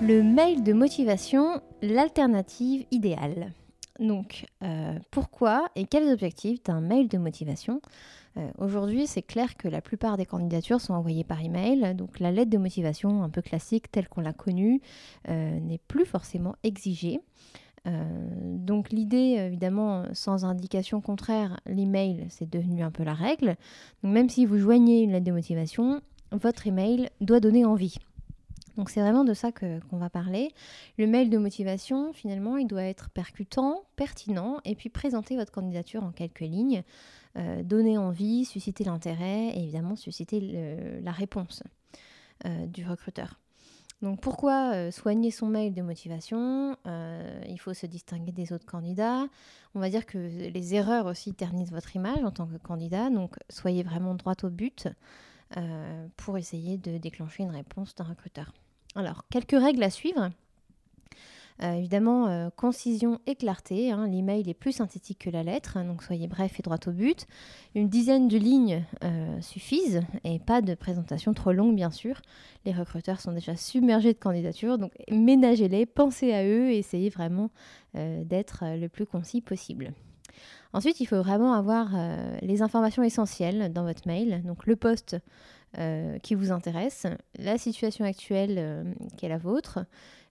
Le mail de motivation, l'alternative idéale. Donc, euh, pourquoi et quels objectifs d'un mail de motivation euh, Aujourd'hui, c'est clair que la plupart des candidatures sont envoyées par email, donc la lettre de motivation un peu classique telle qu'on l'a connue euh, n'est plus forcément exigée. donc l'idée, évidemment, sans indication contraire, l'email, c'est devenu un peu la règle. Donc même si vous joignez une lettre de motivation, votre email doit donner envie. Donc c'est vraiment de ça qu'on va parler. Le mail de motivation, finalement, il doit être percutant, pertinent, et puis présenter votre candidature en quelques lignes, euh, donner envie, susciter l'intérêt, et évidemment susciter la réponse euh, du recruteur. Donc pourquoi euh, soigner son mail de motivation Il faut se distinguer des autres candidats. On va dire que les erreurs aussi ternissent votre image en tant que candidat, donc soyez vraiment droit au but pour essayer de déclencher une réponse d'un recruteur. Alors, quelques règles à suivre. Euh, évidemment, euh, concision et clarté. Hein, l'email est plus synthétique que la lettre, hein, donc soyez bref et droit au but. Une dizaine de lignes euh, suffisent et pas de présentation trop longue, bien sûr. Les recruteurs sont déjà submergés de candidatures, donc ménagez-les, pensez à eux et essayez vraiment d'être le plus concis possible. Ensuite, il faut vraiment avoir les informations essentielles dans votre mail, donc le poste euh, qui vous intéresse, la situation actuelle euh, qui est la vôtre,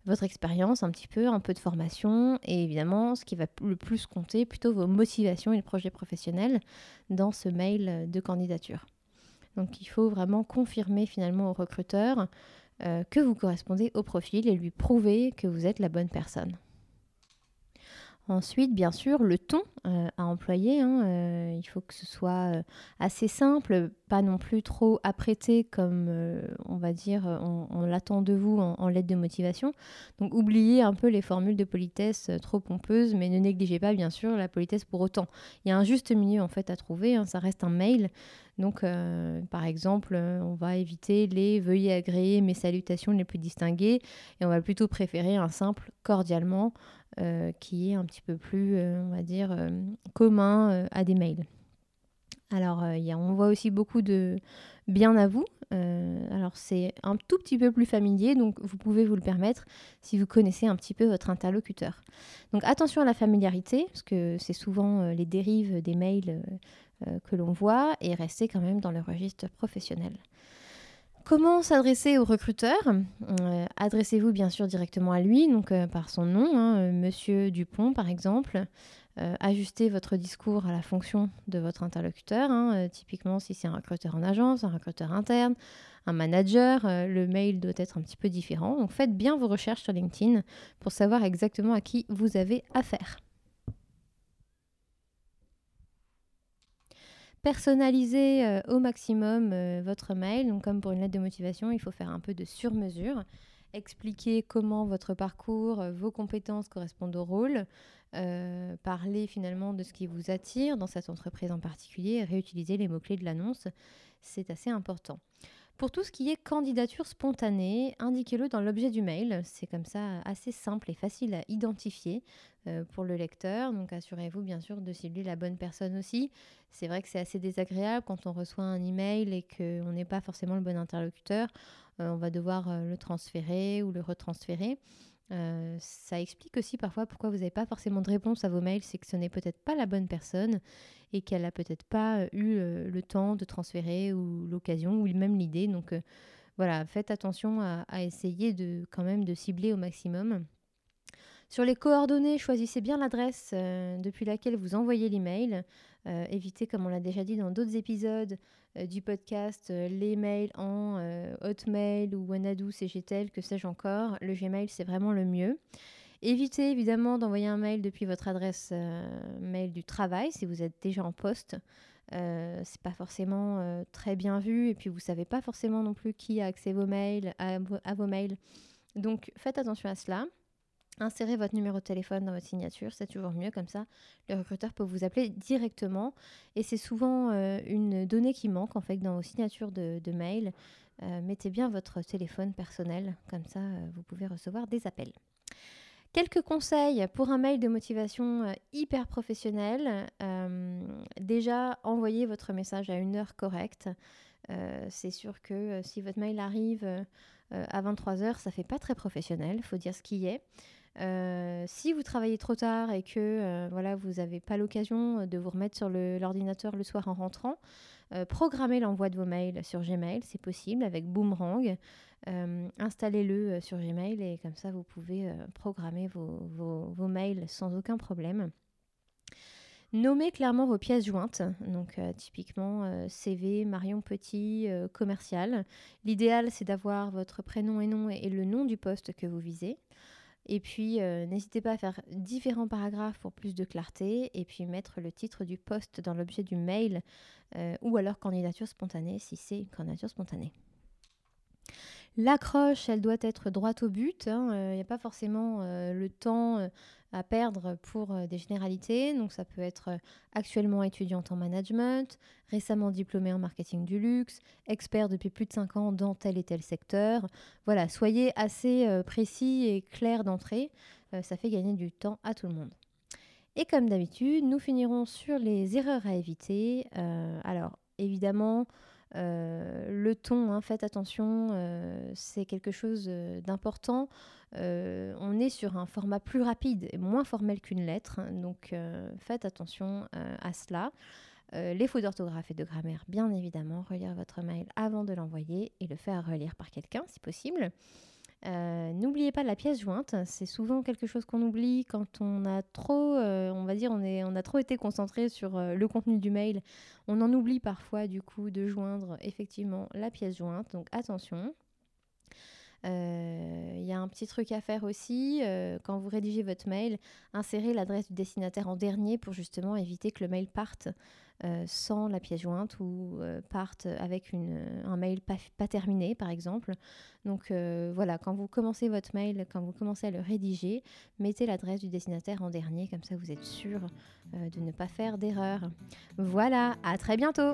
votre expérience un petit peu, un peu de formation et évidemment ce qui va le plus compter, plutôt vos motivations et le projet professionnel dans ce mail de candidature. Donc il faut vraiment confirmer finalement au recruteur euh, que vous correspondez au profil et lui prouver que vous êtes la bonne personne. Ensuite, bien sûr, le ton à employer. Hein, il faut que ce soit assez simple, pas non plus trop apprêté comme on va dire on, l'attend de vous en, lettre de motivation. Donc oubliez un peu les formules de politesse trop pompeuses, mais ne négligez pas bien sûr la politesse pour autant. Il y a un juste milieu en fait à trouver. Hein, ça reste un mail. Donc, par exemple, on va éviter les veuillez agréer mes salutations les plus distinguées et on va plutôt préférer un simple cordialement euh, qui est un petit peu plus, euh, on va dire, euh, commun à des mails. Alors, a, on voit aussi beaucoup de bien à vous. alors, c'est un tout petit peu plus familier, donc vous pouvez vous le permettre si vous connaissez un petit peu votre interlocuteur. Donc, attention à la familiarité, parce que c'est souvent les dérives des mails que l'on voit, et restez quand même dans le registre professionnel. Comment s'adresser au recruteur? Euh, Adressez-vous bien sûr directement à lui, donc euh, par son nom, hein, euh, Monsieur Dupont par exemple. Ajustez votre discours à la fonction de votre interlocuteur. Hein, typiquement, si c'est un recruteur en agence, un recruteur interne, un manager, le mail doit être un petit peu différent. Donc faites bien vos recherches sur LinkedIn pour savoir exactement à qui vous avez affaire. Personnalisez euh, au maximum euh, votre mail. Donc, comme pour une lettre de motivation, il faut faire un peu de sur-mesure. Expliquer comment votre parcours, euh, vos compétences correspondent au rôle. parler finalement de ce qui vous attire dans cette entreprise en particulier. Réutiliser les mots-clés de l'annonce. C'est assez important. Pour tout ce qui est candidature spontanée, indiquez-le dans l'objet du mail. C'est comme ça assez simple et facile à identifier euh, pour le lecteur. Donc assurez-vous bien sûr de cibler la bonne personne aussi. C'est vrai que c'est assez désagréable quand on reçoit un email et qu'on n'est pas forcément le bon interlocuteur. Euh, on va devoir euh, le transférer ou le retransférer. Euh, ça explique aussi parfois pourquoi vous n'avez pas forcément de réponse à vos mails, c'est que ce n'est peut-être pas la bonne personne et qu'elle n'a peut-être pas eu le temps de transférer ou l'occasion ou même l'idée. Donc voilà, faites attention à, à, essayer de quand même de cibler au maximum. Sur les coordonnées, choisissez bien l'adresse euh, depuis laquelle vous envoyez l'email. Euh, évitez, comme on l'a déjà dit dans d'autres épisodes euh, du podcast, les mails en Hotmail ou Wanadu, CGTEL, que sais-je encore. Le Gmail, c'est vraiment le mieux. Évitez évidemment d'envoyer un mail depuis votre adresse mail du travail si vous êtes déjà en poste. Euh, c'est pas forcément très bien vu et puis vous savez pas forcément non plus qui a accès à vos mails. Donc faites attention à cela. Insérez votre numéro de téléphone dans votre signature, c'est toujours mieux comme ça. Le recruteur peut vous appeler directement et c'est souvent euh, une donnée qui manque en fait dans vos signatures de, mail. Euh, mettez bien votre téléphone personnel, comme ça euh, vous pouvez recevoir des appels. Quelques conseils pour un mail de motivation hyper professionnel. déjà, envoyez votre message à une heure correcte. c'est sûr que si votre mail arrive à 23h, ça fait pas très professionnel, faut dire ce qui est. Euh, si vous travaillez trop tard et que euh, voilà, vous n'avez pas l'occasion de vous remettre sur l'ordinateur le, soir en rentrant, euh, programmez l'envoi de vos mails sur Gmail, c'est possible avec Boomerang. Installez-le sur Gmail et comme ça vous pouvez programmer vos, mails sans aucun problème. Nommez clairement vos pièces jointes, donc typiquement CV, Marion Petit, commercial. L'idéal c'est d'avoir votre prénom et nom et le nom du poste que vous visez. Et puis, euh, n'hésitez pas à faire différents paragraphes pour plus de clarté. Et puis, mettre le titre du poste dans l'objet du mail euh, ou alors candidature spontanée si c'est une candidature spontanée. L'accroche, elle doit être droite au but. Il hein. n'y euh, a pas forcément le temps à perdre pour euh, des généralités. Donc ça peut être euh, actuellement étudiante en management, récemment diplômée en marketing du luxe, expert depuis plus de 5 ans dans tel et tel secteur. Voilà, soyez assez euh, précis et clair d'entrée. ça fait gagner du temps à tout le monde. Et comme d'habitude, nous finirons sur les erreurs à éviter. alors, évidemment, euh, le ton, hein, faites attention, euh, c'est quelque chose euh, d'important. on est sur un format plus rapide et moins formel qu'une lettre, donc faites attention à cela. les fautes d'orthographe et de grammaire, bien évidemment, relire votre mail avant de l'envoyer et le faire relire par quelqu'un si possible. Euh, n'oubliez pas la pièce jointe, c'est souvent quelque chose qu'on oublie quand on a trop, euh, on va dire, on, est, on a trop été concentré sur euh, le contenu du mail. On en oublie parfois du coup de joindre effectivement la pièce jointe, donc attention. Il y a un petit truc à faire aussi, quand vous rédigez votre mail, insérez l'adresse du destinataire en dernier pour justement éviter que le mail parte euh, sans la pièce jointe ou euh, partent avec un mail pas, terminé, par exemple. Donc euh, voilà, quand vous commencez votre mail, quand vous commencez à le rédiger, mettez l'adresse du destinataire en dernier, comme ça vous êtes sûr de ne pas faire d'erreur. Voilà, à très bientôt